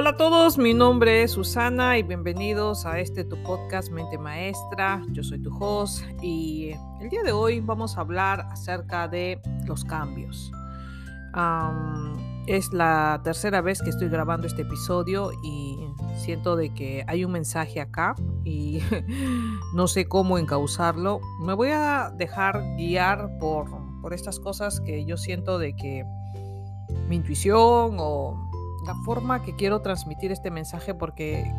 Hola a todos, mi nombre es Susana y bienvenidos a este tu podcast Mente Maestra. Yo soy tu host y el día de hoy vamos a hablar acerca de los cambios. es la tercera vez que estoy grabando este episodio y siento de que hay un mensaje acá y no sé cómo encauzarlo. Me voy a dejar guiar por, por estas cosas que yo siento de que mi intuición o la forma que quiero transmitir este mensaje porque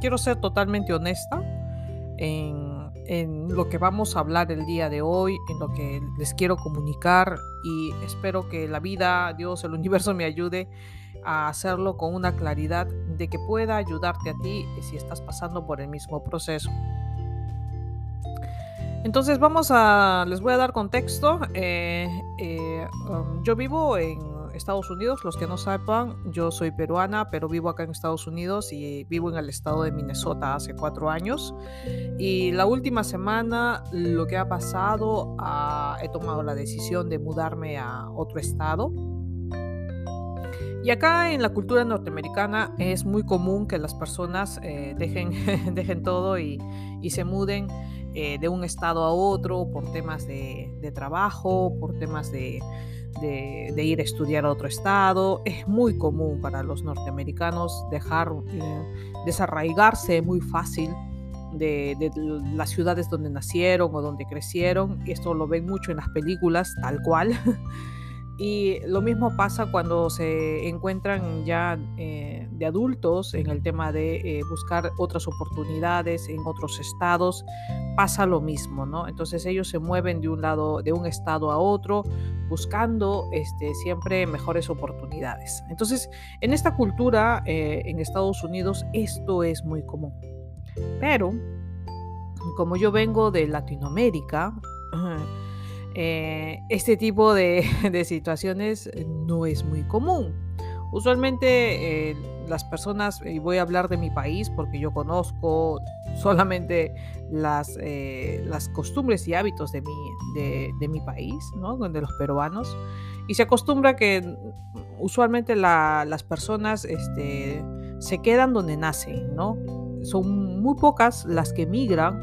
quiero ser totalmente honesta en, lo que vamos a hablar el día de hoy, en lo que les quiero comunicar y espero que la vida, Dios, el universo me ayude a hacerlo con una claridad de que pueda ayudarte a ti si estás pasando por el mismo proceso. Entonces vamos a, les voy a dar contexto. Eh, eh, um, yo vivo en Estados Unidos. Los que no sepan, yo soy peruana, pero vivo acá en Estados Unidos y vivo en el estado de Minnesota hace cuatro años. Y la última semana lo que ha pasado, ah, he tomado la decisión de mudarme a otro estado. Y acá en la cultura norteamericana es muy común que las personas eh, dejen, dejen todo y, se muden eh, de un estado a otro por temas de trabajo, por temas de, de, ir a estudiar a otro estado. Es muy común para los norteamericanos dejar, eh, desarraigarse muy fácil de, las ciudades donde nacieron o donde crecieron. Esto lo ven mucho en las películas, tal cual. Y lo mismo pasa cuando se encuentran ya eh, de adultos en el tema de eh, buscar otras oportunidades en otros estados. Pasa lo mismo, ¿no? Entonces ellos se mueven de un lado, de un estado a otro, buscando este, siempre mejores oportunidades. Entonces, en esta cultura eh, en Estados Unidos esto es muy común. Pero, como yo vengo de Latinoamérica, eh, este tipo de, situaciones no es muy común. Usualmente eh, las personas, y voy a hablar de mi país porque yo conozco solamente las, eh, las costumbres y hábitos de mi, de, mi país, ¿no? de los peruanos, y se acostumbra que usualmente las personas este, se quedan donde nacen, ¿no? Son muy pocas las que migran.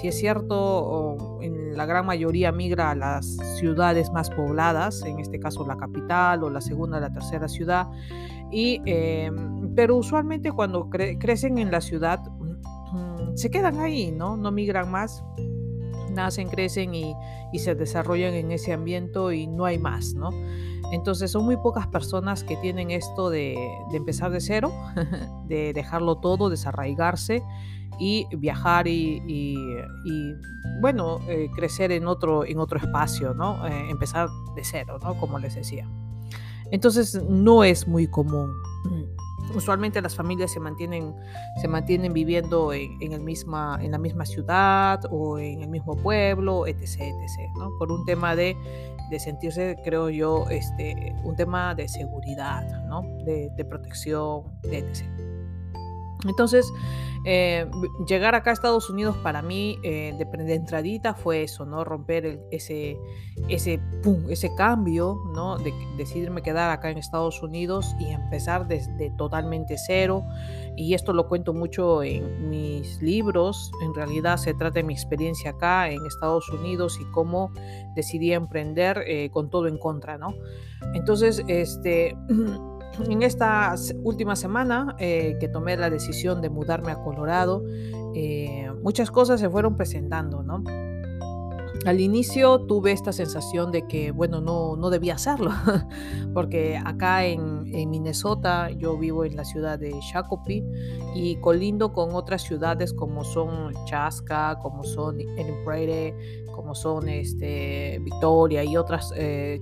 Si es cierto, en la gran mayoría migra a las ciudades más pobladas, en este caso la capital o la segunda, la tercera ciudad, y, em, pero usualmente cuando crecen en la ciudad mm, se quedan ahí, ¿no? No migran más, nacen, crecen y, se desarrollan en ese ambiente y no hay más, ¿no? Entonces son muy pocas personas que tienen esto de, de empezar de cero, de dejarlo todo, desarraigarse y viajar y, bueno, eh, crecer en otro, en otro espacio, ¿no? Eh, empezar de cero, ¿no? Como les decía. Entonces no es muy común. Usualmente las familias se mantienen, se mantienen viviendo en, el misma, en la misma ciudad o en el mismo pueblo, etc. etc ¿no? Por un tema de, de, sentirse, creo yo, este, un tema de seguridad, ¿no? de, de protección, etc. Entonces, eh, llegar acá a Estados Unidos para mí eh, de, entradita fue eso, ¿no? Romper ese, ese, ese cambio, ¿no? De decidirme quedar acá en Estados Unidos y empezar desde totalmente cero. Y esto lo cuento mucho en mis libros. En realidad se trata de mi experiencia acá en Estados Unidos y cómo decidí emprender eh, con todo en contra, ¿no? Entonces, este... en esta última semana eh, que tomé la decisión de mudarme a Colorado, eh, muchas cosas se fueron presentando, ¿no? Al inicio tuve esta sensación de que, bueno, no, no debía hacerlo, porque acá en, Minnesota yo vivo en la ciudad de Shakopee y colindo con otras ciudades como son Chaska, como son Prairie, como son este, Victoria y otras, eh,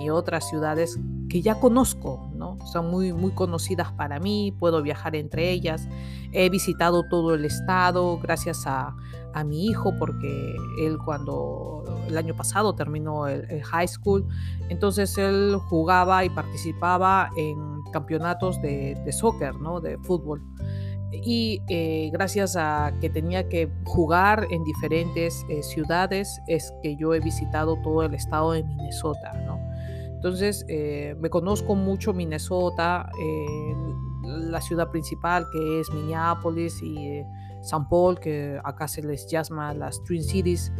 y otras ciudades que ya conozco, ¿no? Son muy, muy conocidas para mí, puedo viajar entre ellas. He visitado todo el estado gracias a, a mi hijo porque él cuando el año pasado terminó el, high school, entonces él jugaba y participaba en campeonatos de, de soccer, ¿no? De fútbol. Y eh, gracias a que tenía que jugar en diferentes eh, ciudades es que yo he visitado todo el estado de Minnesota, ¿no? Entonces, eh, me conozco mucho Minnesota, la ciudad principal que es Minneapolis y eh, San Paul, que acá se les llama las Twin Cities.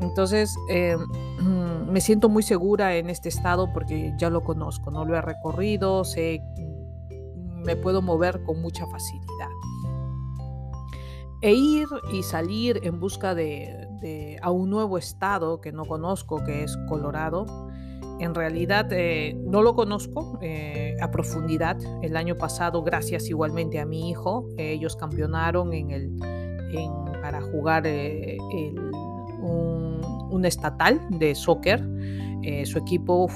Entonces, me siento muy segura en este estado porque ya lo conozco, no lo he recorrido, sé, me puedo mover con mucha facilidad. E ir y salir en busca de, a un nuevo estado que no conozco, que es Colorado, en realidad eh, no lo conozco eh, a profundidad. El año pasado, gracias igualmente a mi hijo, ellos campeonaron en el, para jugar eh, un, estatal de soccer. Su equipo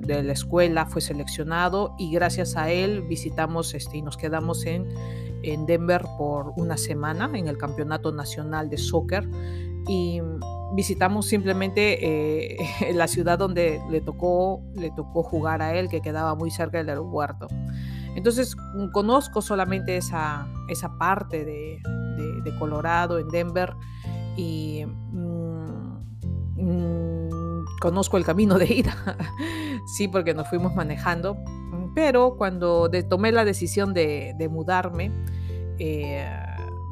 de la escuela fue seleccionado y gracias a él visitamos este, y nos quedamos en, en Denver por una semana en el Campeonato Nacional de Soccer. Y visitamos simplemente eh, la ciudad donde le tocó, le tocó jugar a él, que quedaba muy cerca del aeropuerto. Entonces mm, conozco solamente esa, esa parte de, Colorado, en Denver, y mm, mm, conozco el camino de ida, sí, porque nos fuimos manejando, pero cuando tomé la decisión de, mudarme, eh,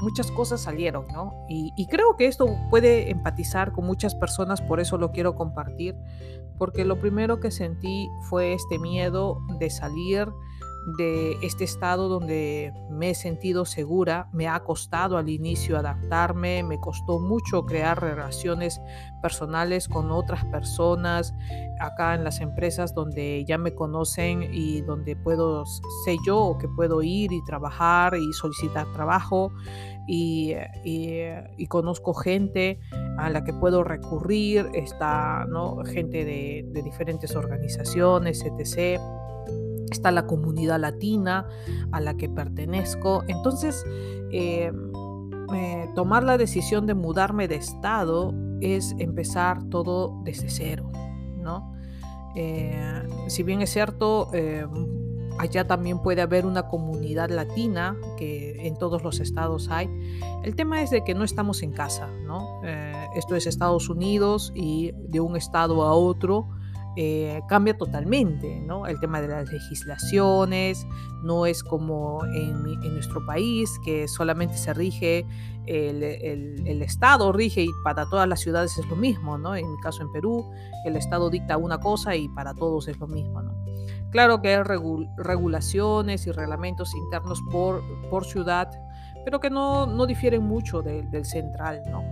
muchas cosas salieron, ¿no? Y, creo que esto puede empatizar con muchas personas, por eso lo quiero compartir, porque lo primero que sentí fue este miedo de salir de este estado donde me he sentido segura, me ha costado al inicio adaptarme, me costó mucho crear relaciones personales con otras personas acá en las empresas donde ya me conocen y donde puedo, sé yo que puedo ir y trabajar y solicitar trabajo y, y, conozco gente a la que puedo recurrir, está ¿no? gente de diferentes organizaciones, etc está la comunidad latina a la que pertenezco. Entonces, eh, eh, tomar la decisión de mudarme de estado es empezar todo desde cero, ¿no? Eh, si bien es cierto, allá también puede haber una comunidad latina, que en todos los estados hay. El tema es de que no estamos en casa, ¿no? esto es Estados Unidos y de un estado a otro eh, cambia totalmente, ¿no? El tema de las legislaciones no es como en, nuestro país, que solamente se rige, el, Estado rige y para todas las ciudades es lo mismo, ¿no? En mi caso en Perú, el Estado dicta una cosa y para todos es lo mismo, ¿no? Claro que hay regulaciones y reglamentos internos por, por ciudad, pero que no, no difieren mucho del central, ¿no?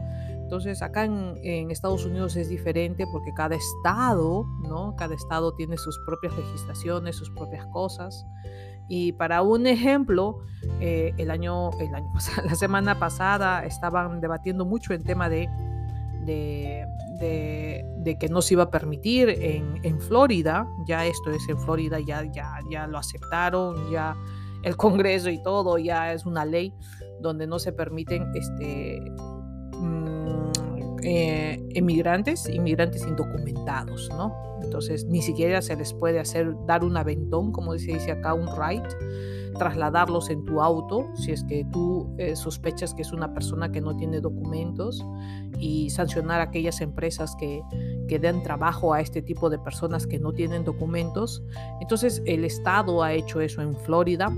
Entonces acá en, Estados Unidos es diferente porque cada estado, ¿no? Cada estado tiene sus propias legislaciones, sus propias cosas. Y para un ejemplo, eh, el año, el año la semana pasada estaban debatiendo mucho el tema de, de, de, que no se iba a permitir en, en, Florida, ya esto es en Florida, ya, ya, ya lo aceptaron, ya el Congreso y todo, ya es una ley donde no se permiten este, eh, emigrantes, inmigrantes indocumentados, ¿no? Entonces ni siquiera se les puede hacer dar un aventón, como se dice acá, un ride, trasladarlos en tu auto, si es que tú eh, sospechas que es una persona que no tiene documentos, y sancionar aquellas empresas que, que den trabajo a este tipo de personas que no tienen documentos. Entonces el Estado ha hecho eso en Florida,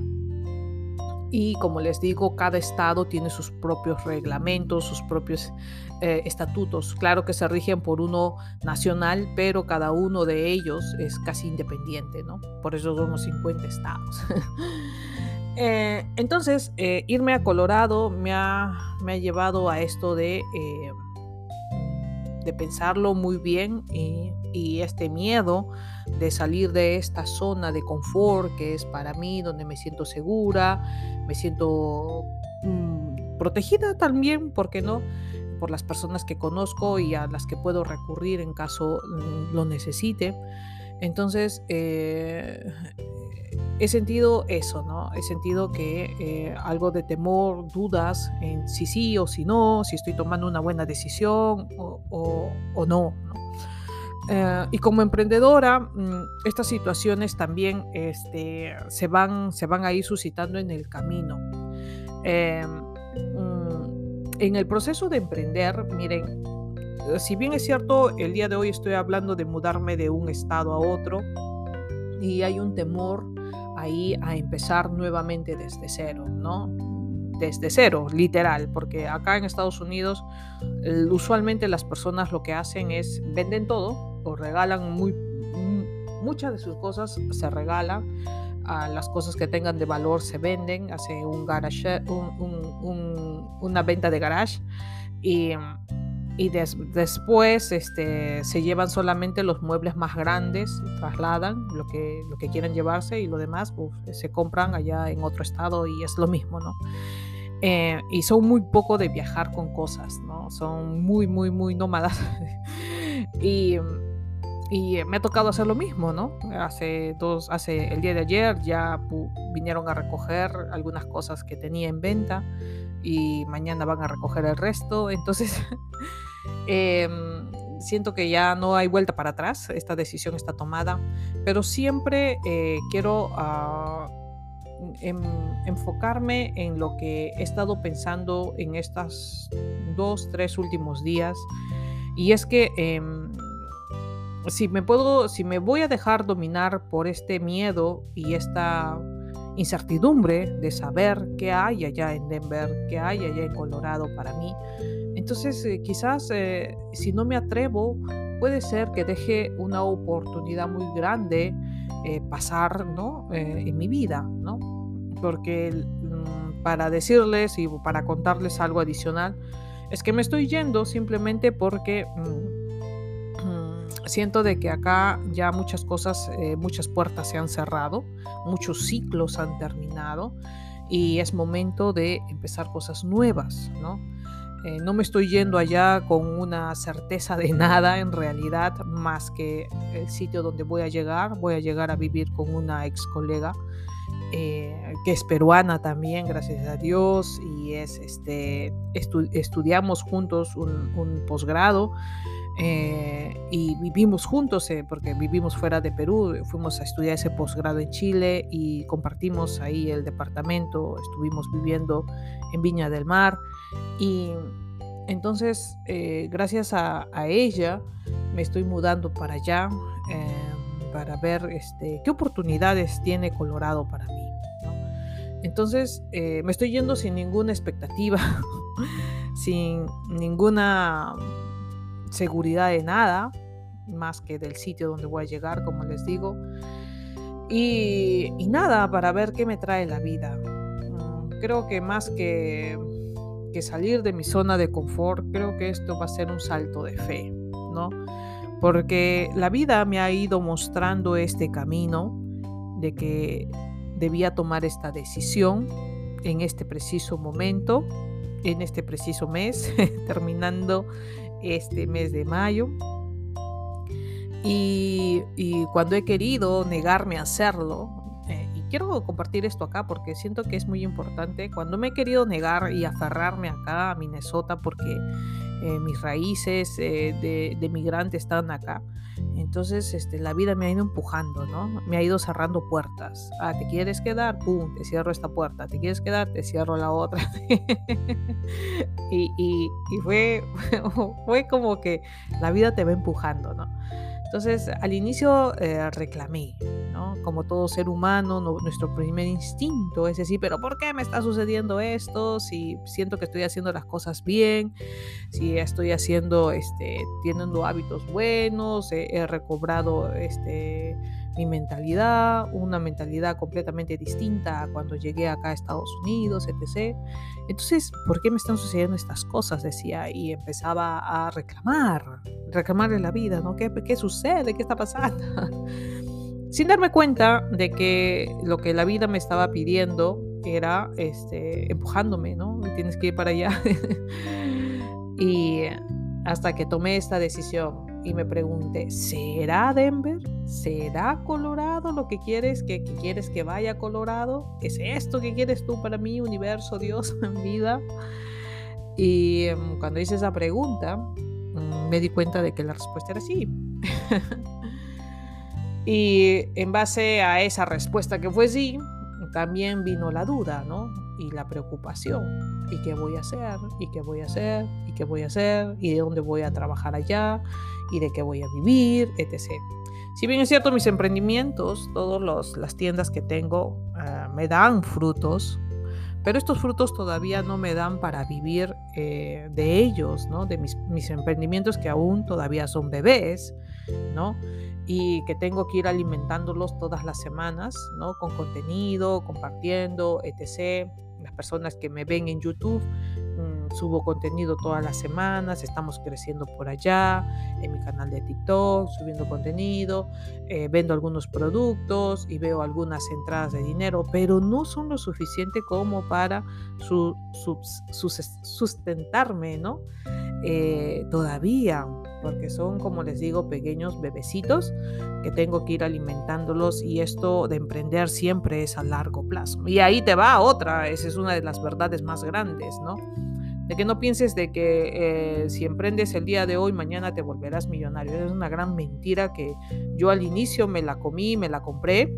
y como les digo, cada estado tiene sus propios reglamentos, sus propios eh, estatutos. Claro que se rigen por uno nacional, pero cada uno de ellos es casi independiente, ¿no? Por eso son los 50 estados. Eh, entonces, eh, irme a Colorado me ha, me ha, llevado a esto de, de pensarlo muy bien y, y este miedo de salir de esta zona de confort que es para mí, donde me siento segura, me siento mm, protegida también, ¿por qué no? Por las personas que conozco y a las que puedo recurrir en caso mm, lo necesite. Entonces, eh, he sentido eso, ¿no? He sentido que eh, algo de temor, dudas en si sí o si no, si estoy tomando una buena decisión o, o no, ¿no? Eh, y como emprendedora, mm, estas situaciones también este, se, van, se van a ir suscitando en el camino. Mm, en el proceso de emprender, miren, eh, si bien es cierto, el día de hoy estoy hablando de mudarme de un estado a otro y hay un temor ahí a empezar nuevamente desde cero, ¿no? Desde cero, literal, porque acá en Estados Unidos usualmente las personas lo que hacen es venden todo o regalan muy, muchas de sus cosas se regalan a las cosas que tengan de valor se venden, hace un garage, una venta de garage y, y después este, se llevan solamente los muebles más grandes, trasladan lo que, lo que quieren llevarse y lo demás se compran allá en otro estado y es lo mismo, ¿no? Eh, y son muy poco de viajar con cosas, ¿no? Son muy, muy, muy nómadas. y y eh, me ha tocado hacer lo mismo, ¿no? Hace dos, hace el día de ayer ya vinieron a recoger algunas cosas que tenía en venta y mañana van a recoger el resto. Entonces, em, siento que ya no hay vuelta para atrás, esta decisión está tomada, pero siempre eh, quiero ah, em, enfocarme en lo que he estado pensando en estos dos, tres últimos días. Y es que em, si me puedo, si me voy a dejar dominar por este miedo y esta incertidumbre de saber qué hay allá en Denver, qué hay allá en Colorado para mí, entonces eh, quizás eh, si no me atrevo, puede ser que deje una oportunidad muy grande eh, pasar ¿no? en mi vida, ¿no? Porque mm, para decirles y para contarles algo adicional, es que me estoy yendo simplemente porque... Mm, siento de que acá ya muchas cosas, eh, muchas puertas se han cerrado, muchos ciclos han terminado y es momento de empezar cosas nuevas, ¿no? Eh, no me estoy yendo allá con una certeza de nada en realidad, más que el sitio donde voy a llegar. Voy a llegar a vivir con una ex colega eh, que es peruana también, gracias a Dios, y es este, estudiamos juntos un, un posgrado. Eh, y vivimos juntos, eh, porque vivimos fuera de Perú, fuimos a estudiar ese posgrado en Chile y compartimos ahí el departamento, estuvimos viviendo en Viña del Mar y entonces eh, gracias a, ella me estoy mudando para allá para ver este, qué oportunidades tiene Colorado para mí. Entonces me estoy yendo sin ninguna expectativa, sin ninguna seguridad de nada, más que del sitio donde voy a llegar, como les digo. Y, nada, para ver qué me trae la vida. Mm, creo que más que, que salir de mi zona de confort, creo que esto va a ser un salto de fe, ¿no? Porque la vida me ha ido mostrando este camino de que debía tomar esta decisión en este preciso momento, en este preciso mes, terminando este mes de mayo. Y, cuando he querido negarme a hacerlo, eh, y quiero compartir esto acá porque siento que es muy importante, cuando me he querido negar y aferrarme acá a Minnesota porque eh, mis raíces eh, de, de migrante están acá, entonces, este, la vida me ha ido empujando, ¿no? Me ha ido cerrando puertas. Ah, ¿te quieres quedar? ¡Pum! Te cierro esta puerta. ¿Te quieres quedar? Te cierro la otra. y, y, y fue, fue como que la vida te va empujando, ¿no? Entonces, al inicio eh, reclamé, ¿no? Como todo ser humano, nuestro primer instinto es decir, pero ¿por qué me está sucediendo esto? Si siento que estoy haciendo las cosas bien, si estoy haciendo, este, teniendo hábitos buenos, he recobrado, este, mi mentalidad, una mentalidad completamente distinta a cuando llegué acá a Estados Unidos, etc. Entonces, ¿por qué me están sucediendo estas cosas? Decía, y empezaba a reclamar, reclamarle la vida, ¿no? ¿Qué, qué sucede? ¿Qué está pasando? Sin darme cuenta de que lo que la vida me estaba pidiendo era este, empujándome, ¿no? Tienes que ir para allá. y hasta que tomé esta decisión y me pregunté, ¿será Denver? ¿Será Colorado lo que quieres? ¿Que, quieres que vaya a Colorado? ¿Qué es esto que quieres tú para mí, universo, Dios, vida? Y em, cuando hice esa pregunta, mm, me di cuenta de que la respuesta era sí. y en base a esa respuesta que fue sí, también vino la duda, ¿no? Y la preocupación. ¿Y qué voy a hacer? ¿Y qué voy a hacer? ¿Y qué voy a hacer? ¿Y de dónde voy a trabajar allá? ¿Y de qué voy a vivir? Etc. Si bien es cierto, mis emprendimientos, todas las tiendas que tengo, ah, me dan frutos, pero estos frutos todavía no me dan para vivir eh, de ellos, ¿no? De mis, mis, emprendimientos que aún todavía son bebés, ¿no? Y que tengo que ir alimentándolos todas las semanas, ¿no? Con contenido, compartiendo, etc. Las personas que me ven en YouTube subo contenido todas las semanas, estamos creciendo por allá, en mi canal de TikTok, subiendo contenido, eh, vendo algunos productos y veo algunas entradas de dinero, pero no son lo suficiente como para su, sustentarme, ¿no? Eh, todavía, porque son, como les digo, pequeños bebecitos que tengo que ir alimentándolos y esto de emprender siempre es a largo plazo. Y ahí te va otra, esa es una de las verdades más grandes, ¿no? De que no pienses de que eh, si emprendes el día de hoy, mañana te volverás millonario. Es una gran mentira que yo al inicio me la comí, me la compré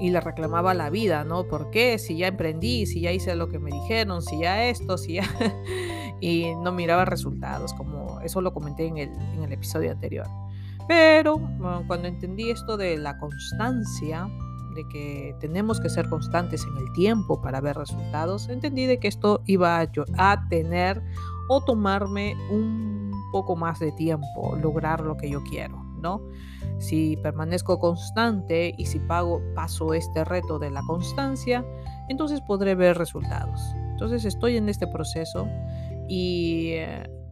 y le reclamaba la vida, ¿no? ¿Por qué? Si ya emprendí, si ya hice lo que me dijeron, si ya esto, si ya... y no miraba resultados, como eso lo comenté en el, en el episodio anterior. Pero cuando entendí esto de la constancia, de que tenemos que ser constantes en el tiempo para ver resultados, entendí de que esto iba a, tener o tomarme un poco más de tiempo lograr lo que yo quiero, ¿no? Si permanezco constante y si pago, paso este reto de la constancia, entonces podré ver resultados. Entonces estoy en este proceso y,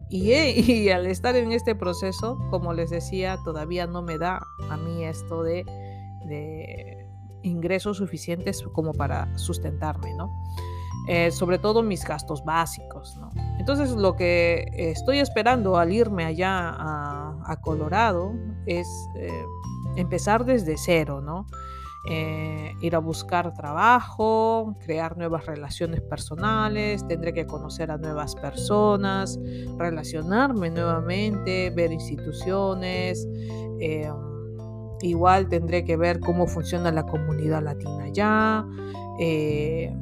y, y, al estar en este proceso, como les decía, todavía no me da a mí esto de ingresos suficientes como para sustentarme, ¿no? Eh, sobre todo mis gastos básicos, ¿no? Entonces lo que estoy esperando al irme allá a, Colorado es eh, empezar desde cero, ¿no? Eh, ir a buscar trabajo, crear nuevas relaciones personales, tendré que conocer a nuevas personas, relacionarme nuevamente, ver instituciones, Igual tendré que ver cómo funciona la comunidad latina allá eh,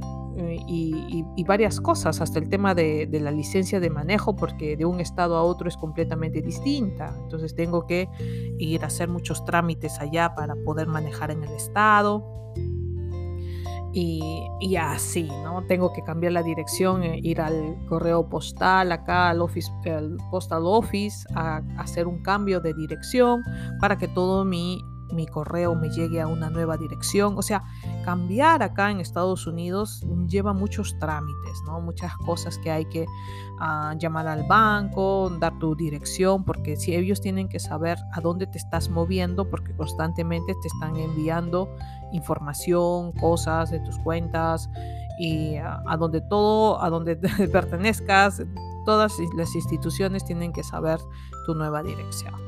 y, varias cosas, hasta el tema de, la licencia de manejo, porque de un estado a otro es completamente distinta. Entonces tengo que ir a hacer muchos trámites allá para poder manejar en el estado. Y, así, ¿no? Tengo que cambiar la dirección, eh, ir al correo postal, acá al, office, al postal office, a hacer un cambio de dirección para que todo mi mi correo me llegue a una nueva dirección. O sea, cambiar acá en Estados Unidos lleva muchos trámites, ¿no? Muchas cosas que hay que ah, llamar al banco, dar tu dirección, porque si ellos tienen que saber a dónde te estás moviendo, porque constantemente te están enviando información, cosas de tus cuentas y a donde todo, a donde pertenezcas, todas las instituciones tienen que saber tu nueva dirección.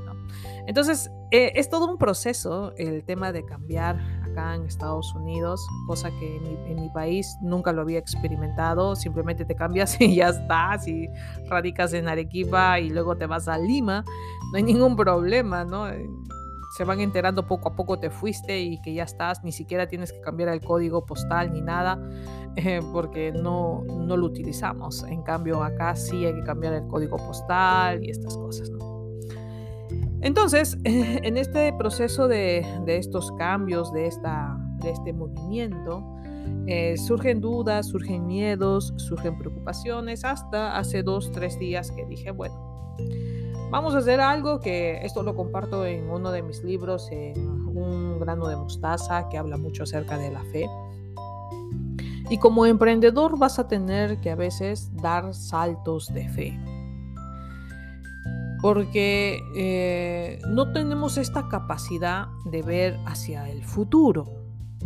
Entonces, eh, es todo un proceso el tema de cambiar acá en Estados Unidos, cosa que en mi, país nunca lo había experimentado. Simplemente te cambias y ya estás, y radicas en Arequipa y luego te vas a Lima. No hay ningún problema, ¿no? Eh, se van enterando poco a poco te fuiste y que ya estás, ni siquiera tienes que cambiar el código postal ni nada, eh, porque no, no lo utilizamos. En cambio, acá sí hay que cambiar el código postal y estas cosas, ¿no? Entonces, en este proceso de, estos cambios, de, esta, de este movimiento, eh, surgen dudas, surgen miedos, surgen preocupaciones, hasta hace dos, tres días que dije, bueno, vamos a hacer algo que esto lo comparto en uno de mis libros, Un grano de mostaza, que habla mucho acerca de la fe. Y como emprendedor vas a tener que a veces dar saltos de fe porque eh, no tenemos esta capacidad de ver hacia el futuro,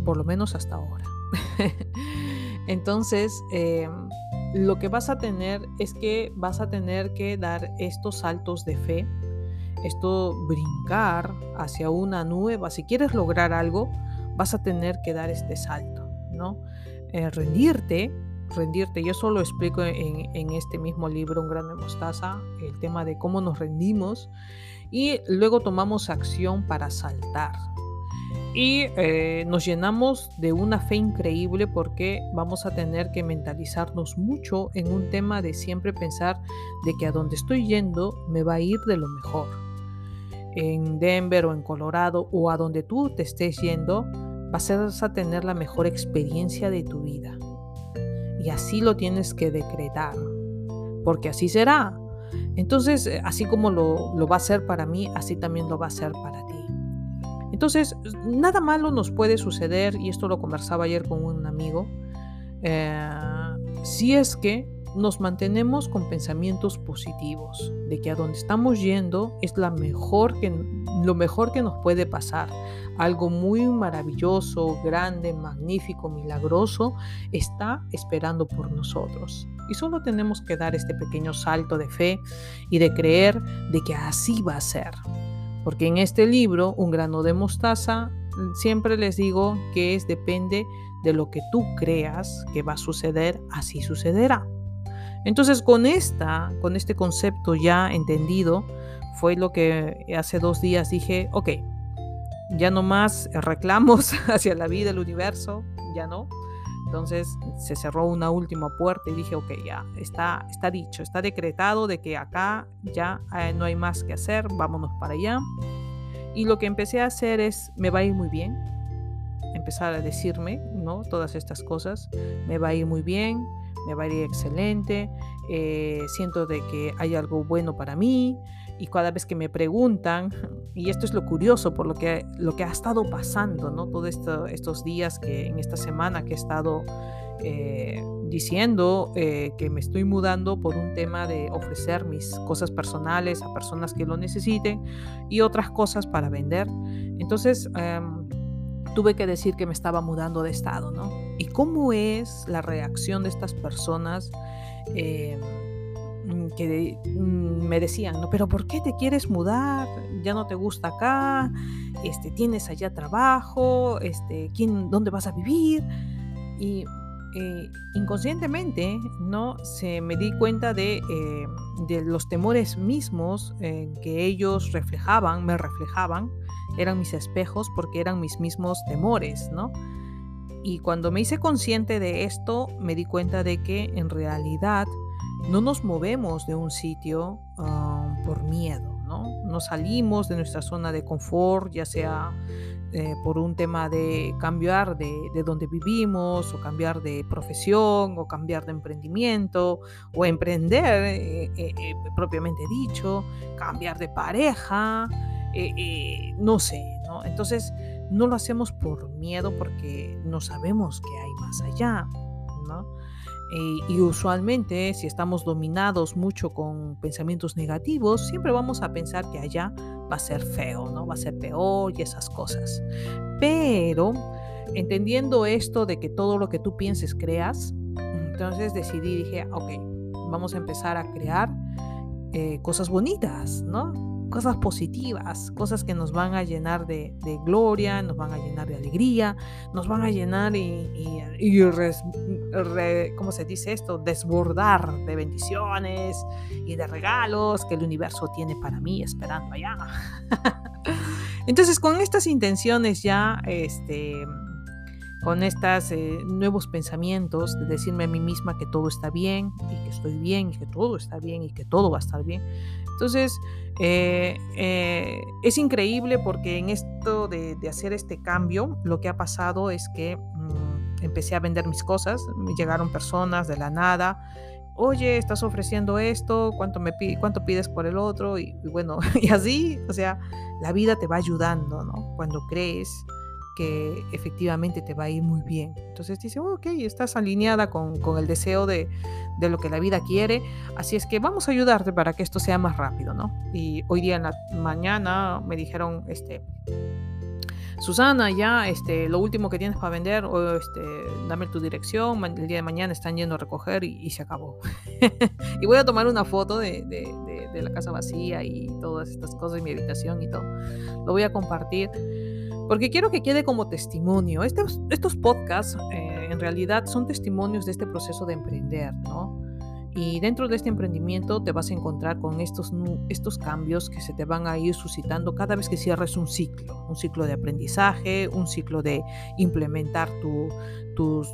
por lo menos hasta ahora. Entonces, eh, lo que vas a tener es que vas a tener que dar estos saltos de fe, esto brincar hacia una nueva, si quieres lograr algo, vas a tener que dar este salto, ¿no? Eh, rendirte rendirte. Yo solo explico en, este mismo libro, Un gran de mostaza, el tema de cómo nos rendimos y luego tomamos acción para saltar. Y eh, nos llenamos de una fe increíble porque vamos a tener que mentalizarnos mucho en un tema de siempre pensar de que a donde estoy yendo me va a ir de lo mejor. en Denver o en Colorado o a donde tú te estés yendo, vas a tener la mejor experiencia de tu vida. Y así lo tienes que decretar, porque así será. Entonces, eh, así como lo, va a ser para mí, así también lo va a ser para ti. Entonces, nada malo nos puede suceder, y esto lo conversaba ayer con un amigo, eh, si es que nos mantenemos con pensamientos positivos, de que a donde estamos yendo es la mejor que, lo mejor que nos puede pasar. Algo muy maravilloso, grande, magnífico, milagroso está esperando por nosotros. Y solo tenemos que dar este pequeño salto de fe y de creer de que así va a ser. Porque en este libro, Un grano de mostaza, siempre les digo que es depende de lo que tú creas que va a suceder, así sucederá. Entonces con esta, con este concepto ya entendido, fue lo que hace dos días dije, ok, ya no más reclamos hacia la vida, el universo, ya no. Entonces se cerró una última puerta y dije, ok, ya está, está dicho, está decretado de que acá ya eh, no hay más que hacer, vámonos para allá. Y lo que empecé a hacer es, me va a ir muy bien, empezar a decirme, ¿no? Todas estas cosas, me va a ir muy bien, me va a ir excelente, eh, siento de que hay algo bueno para mí y cada vez que me preguntan, y esto es lo curioso por lo que, lo que ha estado pasando, ¿no? Todos esto, estos días que en esta semana que he estado eh, diciendo eh, que me estoy mudando por un tema de ofrecer mis cosas personales a personas que lo necesiten y otras cosas para vender. Entonces, em, tuve que decir que me estaba mudando de estado, ¿no? ¿Y cómo es la reacción de estas personas eh, que mm, me decían, ¿no? Pero ¿por qué te quieres mudar? ¿Ya no te gusta acá? Este, ¿Tienes allá trabajo? Este, ¿quién, ¿Dónde vas a vivir? Y eh, inconscientemente, ¿no? Se me di cuenta de, eh, de los temores mismos que ellos reflejaban, me reflejaban, eran mis espejos porque eran mis mismos temores, ¿no? Y cuando me hice consciente de esto, me di cuenta de que en realidad no nos movemos de un sitio ah, por miedo, ¿no? No salimos de nuestra zona de confort, ya sea eh, por un tema de cambiar de, de, donde vivimos, o cambiar de profesión, o cambiar de emprendimiento, o emprender, eh, eh, propiamente dicho, cambiar de pareja, no sé, ¿no? Entonces, no lo hacemos por miedo porque no sabemos que hay más allá, ¿no? Y, usualmente si estamos dominados mucho con pensamientos negativos, siempre vamos a pensar que allá va a ser feo, ¿no? Va a ser peor y esas cosas. Pero entendiendo esto de que todo lo que tú pienses creas, entonces decidí, dije, ok, vamos a empezar a crear eh, cosas bonitas, ¿no? Cosas positivas, cosas que nos van a llenar de, gloria, nos van a llenar de alegría, nos van a llenar y, y, ¿cómo se dice esto? Desbordar de bendiciones y de regalos que el universo tiene para mí esperando allá. Entonces, con estas intenciones ya, este, con estos eh, nuevos pensamientos de decirme a mí misma que todo está bien y que estoy bien y que todo está bien y que todo va a estar bien. Entonces, eh, eh, es increíble porque en esto de, hacer este cambio, lo que ha pasado es que mm, empecé a vender mis cosas, llegaron personas de la nada, oye, estás ofreciendo esto, ¿cuánto, me cuánto pides por el otro? Y, y bueno, y así, o sea, la vida te va ayudando, ¿no? Cuando crees que efectivamente te va a ir muy bien. Entonces dice, ok, estás alineada con, el deseo de, lo que la vida quiere, así es que vamos a ayudarte para que esto sea más rápido, ¿no? Y hoy día en la mañana me dijeron, este, Susana, ya, este, lo último que tienes para vender, o este, dame tu dirección, el día de mañana están yendo a recoger y, se acabó. y voy a tomar una foto de, de la casa vacía y todas estas cosas, mi habitación y todo. Lo voy a compartir porque quiero que quede como testimonio. Estos, podcasts eh, en realidad son testimonios de este proceso de emprender, ¿no? Y dentro de este emprendimiento te vas a encontrar con estos, estos cambios que se te van a ir suscitando cada vez que cierres un ciclo, un ciclo de aprendizaje, un ciclo de implementar tu, tus,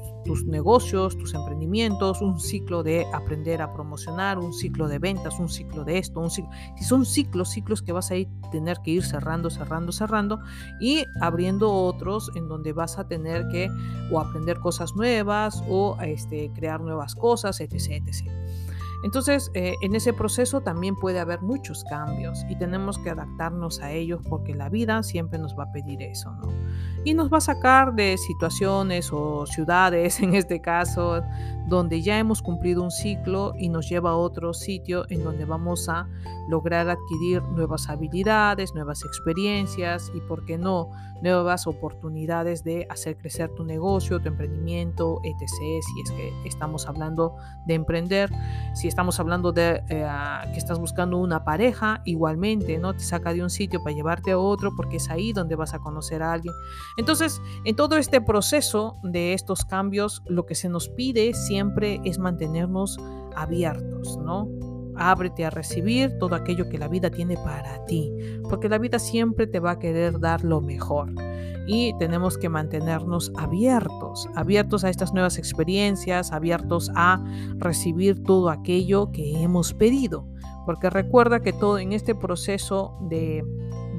negocios, tus emprendimientos, un ciclo de aprender a promocionar, un ciclo de ventas, un ciclo de esto, un ciclo. Si son ciclos, ciclos que vas a ir, tener que ir cerrando, cerrando, cerrando y abriendo otros en donde vas a tener que o aprender cosas nuevas o este, crear nuevas cosas, etc. etc. Entonces, eh, en ese proceso también puede haber muchos cambios y tenemos que adaptarnos a ellos porque la vida siempre nos va a pedir eso, ¿no? Y nos va a sacar de situaciones o ciudades, en este caso, donde ya hemos cumplido un ciclo y nos lleva a otro sitio en donde vamos a lograr adquirir nuevas habilidades, nuevas experiencias y, ¿por qué no?, nuevas oportunidades de hacer crecer tu negocio, tu emprendimiento, etc. Si es que estamos hablando de emprender, si estamos hablando de eh, que estás buscando una pareja, igualmente, ¿no? Te saca de un sitio para llevarte a otro porque es ahí donde vas a conocer a alguien. Entonces, en todo este proceso de estos cambios, lo que se nos pide siempre es mantenernos abiertos, ¿no? Ábrete a recibir todo aquello que la vida tiene para ti, porque la vida siempre te va a querer dar lo mejor. Y tenemos que mantenernos abiertos, abiertos a estas nuevas experiencias, abiertos a recibir todo aquello que hemos pedido. Porque recuerda que todo en este proceso de,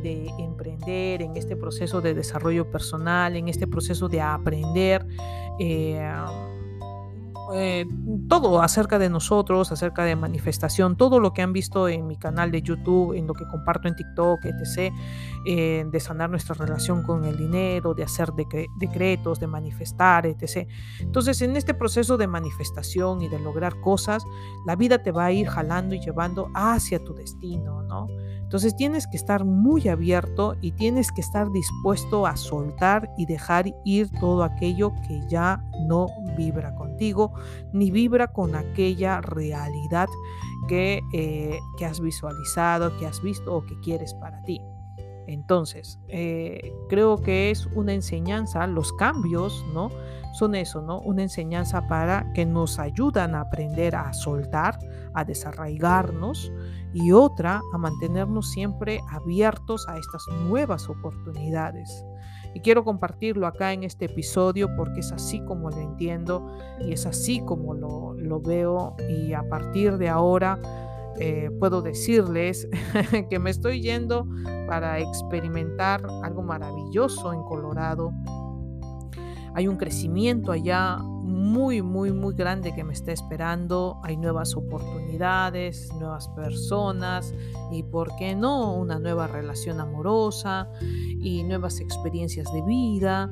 emprender, en este proceso de desarrollo personal, en este proceso de aprender, eh, eh, todo acerca de nosotros, acerca de manifestación, todo lo que han visto en mi canal de YouTube, en lo que comparto en TikTok, etc., eh, de sanar nuestra relación con el dinero, de hacer decretos, de manifestar, etc. Entonces, en este proceso de manifestación y de lograr cosas, la vida te va a ir jalando y llevando hacia tu destino, ¿no? Entonces tienes que estar muy abierto y tienes que estar dispuesto a soltar y dejar ir todo aquello que ya no vibra contigo, ni vibra con aquella realidad que, eh, que has visualizado, que has visto o que quieres para ti. Entonces, eh, creo que es una enseñanza, los cambios, ¿no? Son eso, ¿no? Una enseñanza para que nos ayudan a aprender a soltar, a desarraigarnos y otra a mantenernos siempre abiertos a estas nuevas oportunidades. Y quiero compartirlo acá en este episodio porque es así como lo entiendo y es así como lo, lo veo y a partir de ahora eh, puedo decirles que me estoy yendo para experimentar algo maravilloso en Colorado. Hay un crecimiento allá muy, muy, muy grande que me está esperando. Hay nuevas oportunidades, nuevas personas y, ¿por qué no?, una nueva relación amorosa y nuevas experiencias de vida.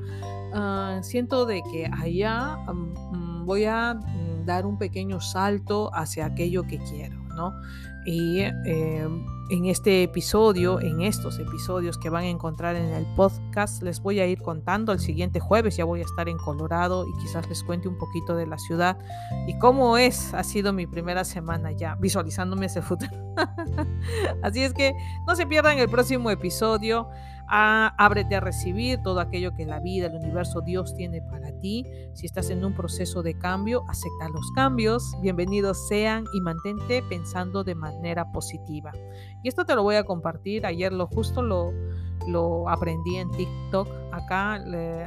Ah, siento de que allá mm, voy a mm, dar un pequeño salto hacia aquello que quiero. Y em, en este episodio, en estos episodios que van a encontrar en el podcast, les voy a ir contando. El siguiente jueves ya voy a estar en Colorado y quizás les cuente un poquito de la ciudad y cómo es, ha sido mi primera semana ya visualizándome ese futuro. Así es que no se pierdan el próximo episodio ábrete a recibir todo aquello que la vida, el universo, Dios tiene para ti. Si estás en un proceso de cambio, acepta los cambios. Bienvenidos sean y mantente pensando de manera positiva. Y esto te lo voy a compartir. Ayer lo justo lo, lo aprendí en TikTok. Acá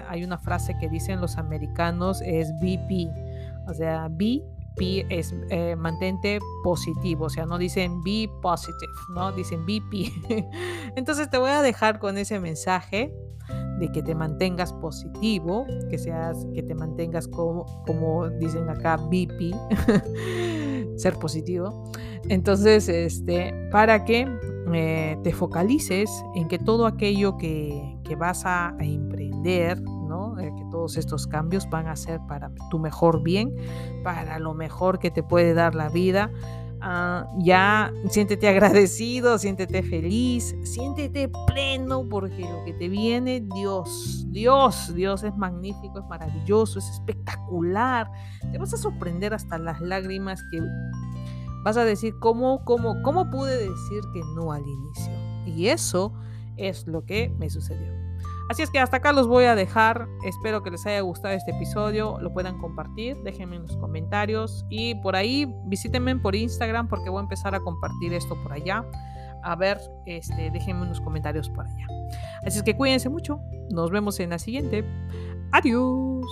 hay una frase que dicen los americanos es BP. O sea, be es eh, mantente positivo, o sea, no dicen be positive, ¿no? Dicen BP. Entonces te voy a dejar con ese mensaje de que te mantengas positivo, que seas, que te mantengas como, como dicen acá, BP, ser positivo. Entonces, este, para que eh, te focalices en que todo aquello que, que vas a emprender, que todos estos cambios van a ser para tu mejor bien, para lo mejor que te puede dar la vida. Ah, ya siéntete agradecido, siéntete feliz, siéntete pleno porque lo que te viene, Dios, Dios, Dios es magnífico, es maravilloso, es espectacular. Te vas a sorprender hasta las lágrimas que vas a decir, ¿cómo, cómo, cómo pude decir que no al inicio? Y eso es lo que me sucedió. Así es que hasta acá los voy a dejar. Espero que les haya gustado este episodio. Lo puedan compartir. Déjenme en los comentarios. Y por ahí visítenme por Instagram porque voy a empezar a compartir esto por allá. A ver, este, déjenme unos comentarios por allá. Así es que cuídense mucho. Nos vemos en la siguiente. Adiós.